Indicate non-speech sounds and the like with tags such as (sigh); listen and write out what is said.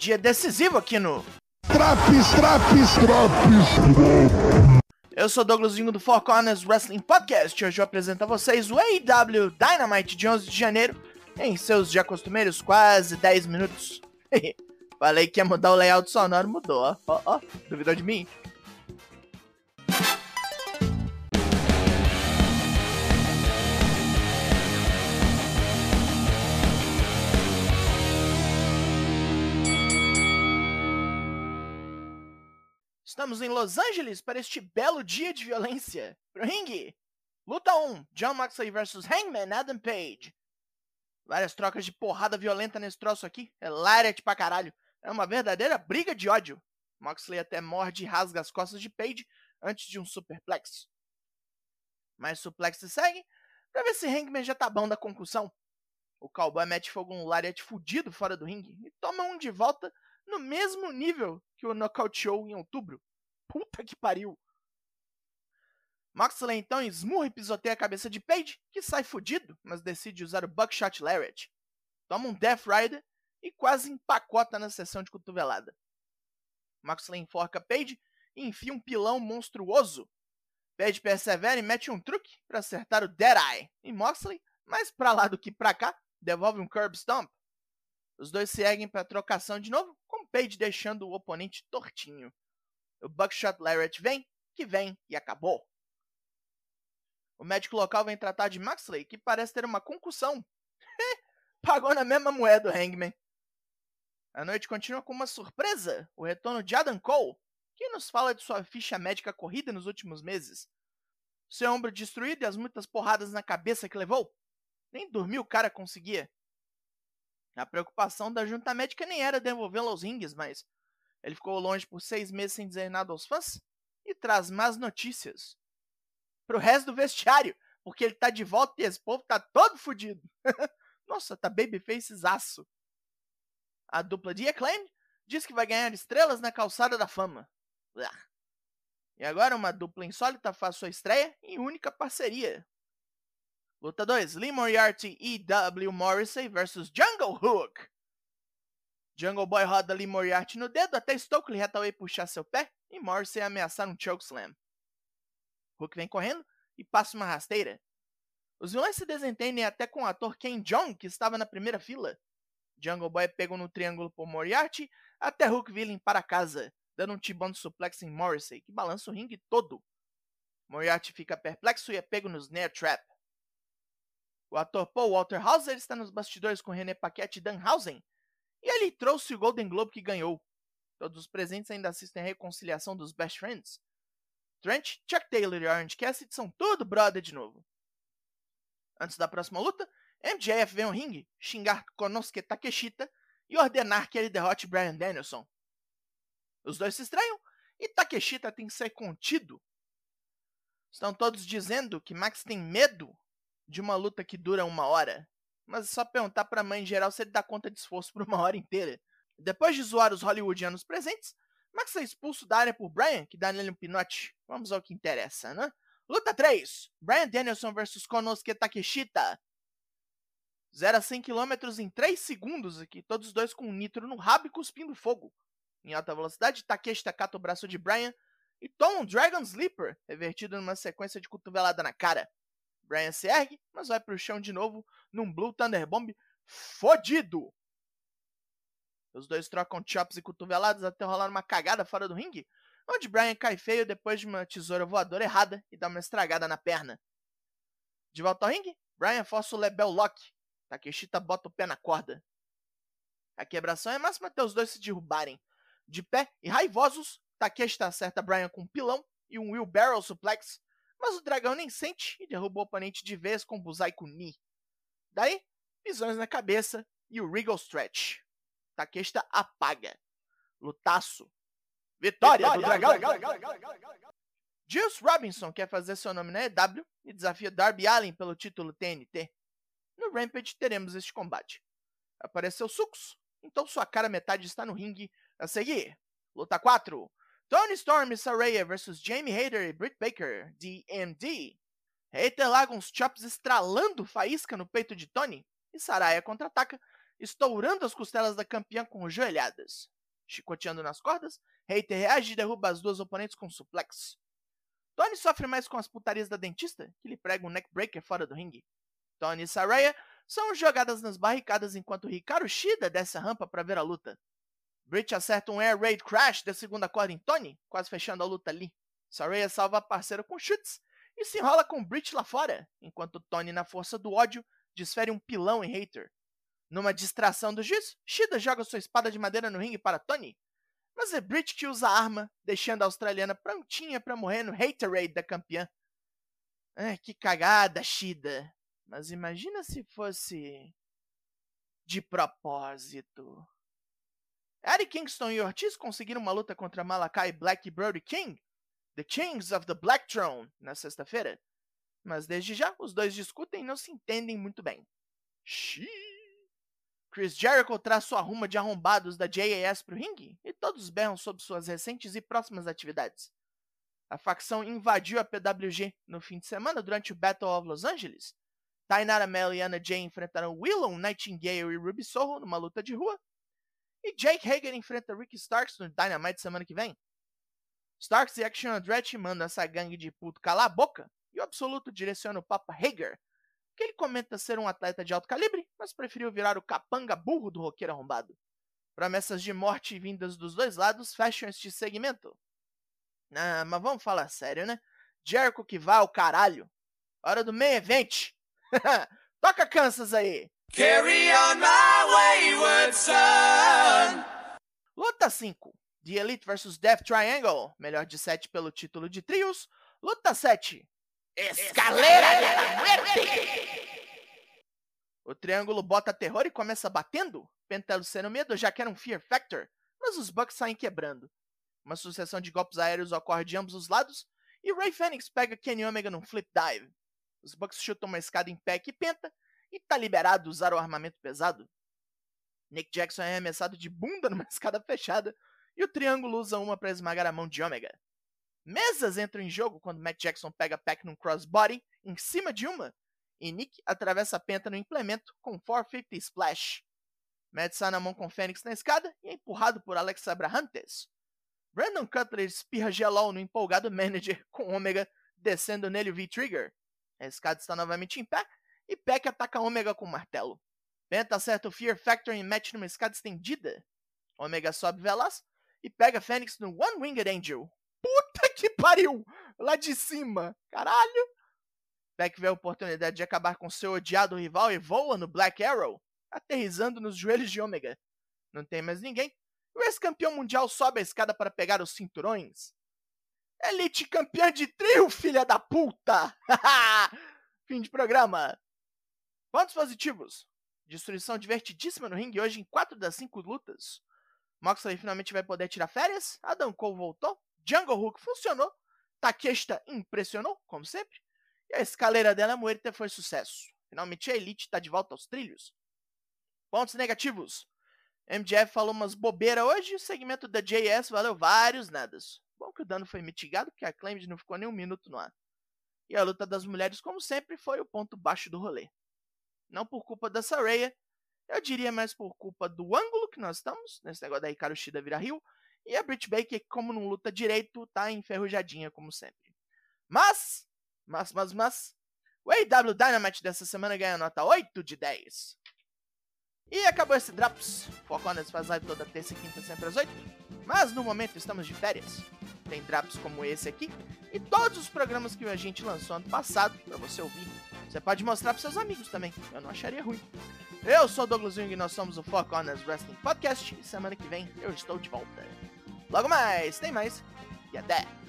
Dia decisivo aqui no. Traps, traps, traps. Eu sou Douglas Vingo do Four Corners Wrestling Podcast e hoje eu apresento a vocês o AEW Dynamite de 11 de janeiro em seus já costumeiros quase 10 minutos. (laughs) Falei que ia mudar o layout sonoro, mudou, ó. Ó, ó, duvidou de mim? Estamos em Los Angeles para este belo dia de violência. Pro ringue. Luta 1. John Moxley vs Hangman Adam Page. Várias trocas de porrada violenta nesse troço aqui. É lariat pra caralho. É uma verdadeira briga de ódio. Moxley até morde e rasga as costas de Page antes de um superplex. Mas suplex se segue pra ver se Hangman já tá bom da concussão. O cowboy mete fogo um lariat fudido fora do ringue e toma um de volta no mesmo nível que o nocauteou em outubro. Puta que pariu! Moxley então esmurra e pisoteia a cabeça de Page, que sai fudido, mas decide usar o Buckshot Lariat. Toma um Death Rider e quase empacota na sessão de cotovelada. Moxley enforca Page e enfia um pilão monstruoso. Page persevera e mete um truque para acertar o Deadeye. E Moxley, mais pra lá do que pra cá, devolve um Curb Stomp. Os dois se erguem para trocação de novo, Page deixando o oponente tortinho. O Buckshot Lariat vem, que vem e acabou. O médico local vem tratar de Maxley, que parece ter uma concussão. (laughs) Pagou na mesma moeda o Hangman. A noite continua com uma surpresa: o retorno de Adam Cole, que nos fala de sua ficha médica corrida nos últimos meses. Seu ombro destruído e as muitas porradas na cabeça que levou. Nem dormir o cara conseguia. A preocupação da junta médica nem era devolvê-lo aos rings, mas ele ficou longe por seis meses sem dizer nada aos fãs e traz más notícias pro resto do vestiário, porque ele tá de volta e esse povo tá todo fudido. (laughs) Nossa, tá babyface aço. A dupla de Acclaim diz que vai ganhar estrelas na calçada da fama. E agora uma dupla insólita faz sua estreia e única parceria. Luta 2, Lee Moriarty e W. Morrissey vs Jungle Hook. Jungle Boy roda Lee Moriarty no dedo até Stokely Hathaway puxar seu pé e Morrissey ameaçar um chokeslam. Hook vem correndo e passa uma rasteira. Os vilões se desentendem até com o ator Ken Jong, que estava na primeira fila. Jungle Boy é pega no triângulo por Moriarty até Hook vir limpar a casa, dando um tibão de suplex em Morrissey, que balança o ringue todo. Moriarty fica perplexo e é pego no snare trap. O ator Paul Walter Hauser está nos bastidores com René Paquette e Danhausen, e ele trouxe o Golden Globe que ganhou. Todos os presentes ainda assistem a reconciliação dos Best Friends. Trent, Chuck Taylor e Orange Cassidy são tudo brother de novo. Antes da próxima luta, MJF vem ao ringue xingar Konosuke Takeshita e ordenar que ele derrote Brian Danielson. Os dois se estranham e Takeshita tem que ser contido. Estão todos dizendo que Max tem medo de uma luta que dura uma hora. Mas é só perguntar pra mãe em geral se ele dá conta de esforço por uma hora inteira. Depois de zoar os hollywoodianos presentes, Max é expulso da área por Brian, que dá nele um pinote. Vamos ao que interessa, né? Luta 3. Brian Danielson vs Konosuke Takeshita. 0 a 100 km em 3 segundos aqui, todos os dois com nitro no rabo e cuspindo fogo. Em alta velocidade, Takeshita cata o braço de Brian e toma um Dragon Sleeper, revertido numa sequência de cotovelada na cara. Brian se ergue, mas vai pro chão de novo num Blue Thunder Bomb fodido. Os dois trocam chops e cotoveladas até rolar uma cagada fora do ringue, onde Brian cai feio depois de uma tesoura voadora errada e dá uma estragada na perna. De volta ao ringue, Brian força o Lebel Lock. Takeshita bota o pé na corda. A quebração é máxima até os dois se derrubarem. De pé e raivosos, Takeshita acerta Brian com um pilão e um wheelbarrow suplex, mas o dragão nem sente e derruba o oponente de vez com o Buzaiku Ni. Daí, visões na cabeça e o Regal Stretch. Takeshita apaga. Lutaço. Vitória, Vitória do dragão! Juice Robinson quer fazer seu nome na EW e desafia Darby Allin pelo título TNT. No Rampage teremos este combate. Apareceu Sucos, então sua cara metade está no ringue a seguir. Luta 4. Tony Storm e Saraya vs Jamie Hayter e Britt Baker, DMD. Hayter larga uns chops estralando faísca no peito de Tony e Saraya contra-ataca, estourando as costelas da campeã com joelhadas. Chicoteando nas cordas, Hater reage e derruba as duas oponentes com suplex. Tony sofre mais com as putarias da dentista, que lhe prega um neckbreaker fora do ringue. Tony e Saraya são jogadas nas barricadas enquanto Hikaru Shida desce a rampa para ver a luta. Britt acerta um Air Raid Crash da segunda corda em Tony, quase fechando a luta ali. Saraya salva a parceira com chutes e se enrola com Britt lá fora, enquanto Tony, na força do ódio, desfere um pilão em Hater. Numa distração do juiz, Shida joga sua espada de madeira no ringue para Tony, mas é Britt que usa a arma, deixando a australiana prontinha para morrer no Haterade da campeã. É, que cagada, Shida. Mas imagina se fosse de propósito. Eddie Kingston e Ortiz conseguiram uma luta contra Malakai Black e Brody King, The Kings of the Black Throne, na sexta-feira. Mas desde já, os dois discutem e não se entendem muito bem. Xiii. Chris Jericho traz sua ruma de arrombados da JAS pro ringue e todos berram sobre suas recentes e próximas atividades. A facção invadiu a PWG no fim de semana durante o Battle of Los Angeles. Tainara Mel e Anna Jay enfrentaram Willow, Nightingale e Ruby Soho numa luta de rua. E Jake Hager enfrenta Ricky Starks no Dynamite semana que vem. Starks e Action Andretti mandam essa gangue de puto calar a boca e o Absoluto direciona o Papa Hager que ele comenta ser um atleta de alto calibre, mas preferiu virar o capanga burro do roqueiro arrombado. Promessas de morte vindas dos dois lados fecham este segmento. Ah, mas vamos falar sério, né? Jericho que vá ao caralho. Hora do main event. (laughs) Toca Kansas aí. Carry on my wayward son. Luta 5. The Elite vs Death Triangle. Melhor de 7 pelo título de trios. Luta 7. Escalera de muerte! O triângulo bota terror e começa batendo. Pentelo sendo medo já que era um Fear Factor, mas os Bucks saem quebrando. Uma sucessão de golpes aéreos ocorre de ambos os lados e Ray Fênix pega Kenny Omega num flip dive. Os Bucks chutam uma escada em pé que penta e tá liberado usar o armamento pesado. Nick Jackson é arremessado de bunda (laughs) numa escada fechada e o triângulo usa uma para esmagar a mão de Omega. Mesas entram em jogo quando Matt Jackson pega Pac num crossbody em cima de uma e Nick atravessa a penta no implemento com 450 Splash. Matt sai na mão com Fênix na escada e é empurrado por Alex Abrahantes. Brandon Cutler espirra gelol no empolgado manager com Omega descendo nele o V-Trigger. A escada está novamente em pé e Peck ataca Omega com o martelo. Penta acerta o Fear Factor e Matt numa escada estendida. Omega sobe veloz e pega Fênix no One Winged Angel, Puta que pariu! Lá de cima. Caralho! Beck vê a oportunidade de acabar com seu odiado rival e voa no Black Arrow, aterrizando nos joelhos de Ômega. Não tem mais ninguém. O ex-campeão mundial sobe a escada para pegar os cinturões. Elite campeã de trio, filha da puta! (laughs) Fim de programa. Pontos positivos. Destruição divertidíssima no ringue hoje em 4 das 5 lutas. Moxley finalmente vai poder tirar férias. Adam Cole voltou. Jungle Hook funcionou, Takeshita impressionou, como sempre, e a escaleira dela Muerta foi sucesso. Finalmente a Elite está de volta aos trilhos. Pontos negativos. MJF falou umas bobeiras hoje o segmento da JS valeu vários nadas. Bom que o dano foi mitigado, porque a Claimed não ficou nem um minuto no ar. E a luta das mulheres, como sempre, foi o ponto baixo do rolê. Não por culpa da Saraya, eu diria mais por culpa do ângulo que nós estamos, nesse negócio da Hikaru Shida virar Rio, e a Britt Baker, como não luta direito, tá enferrujadinha, como sempre. Mas, mas, mas, mas, o AW Dynamite dessa semana ganha nota 8 de 10. E acabou esse Drops. Foconas faz live toda terça e quinta, sempre às 8. Mas no momento estamos de férias. Tem Drops como esse aqui e todos os programas que a gente lançou ano passado para você ouvir. Você pode mostrar para seus amigos também. Eu não acharia ruim. Eu sou o Douglas Jung e nós somos o Four Corners Wrestling Podcast. E semana que vem eu estou de volta. Logo mais, tem mais. E até!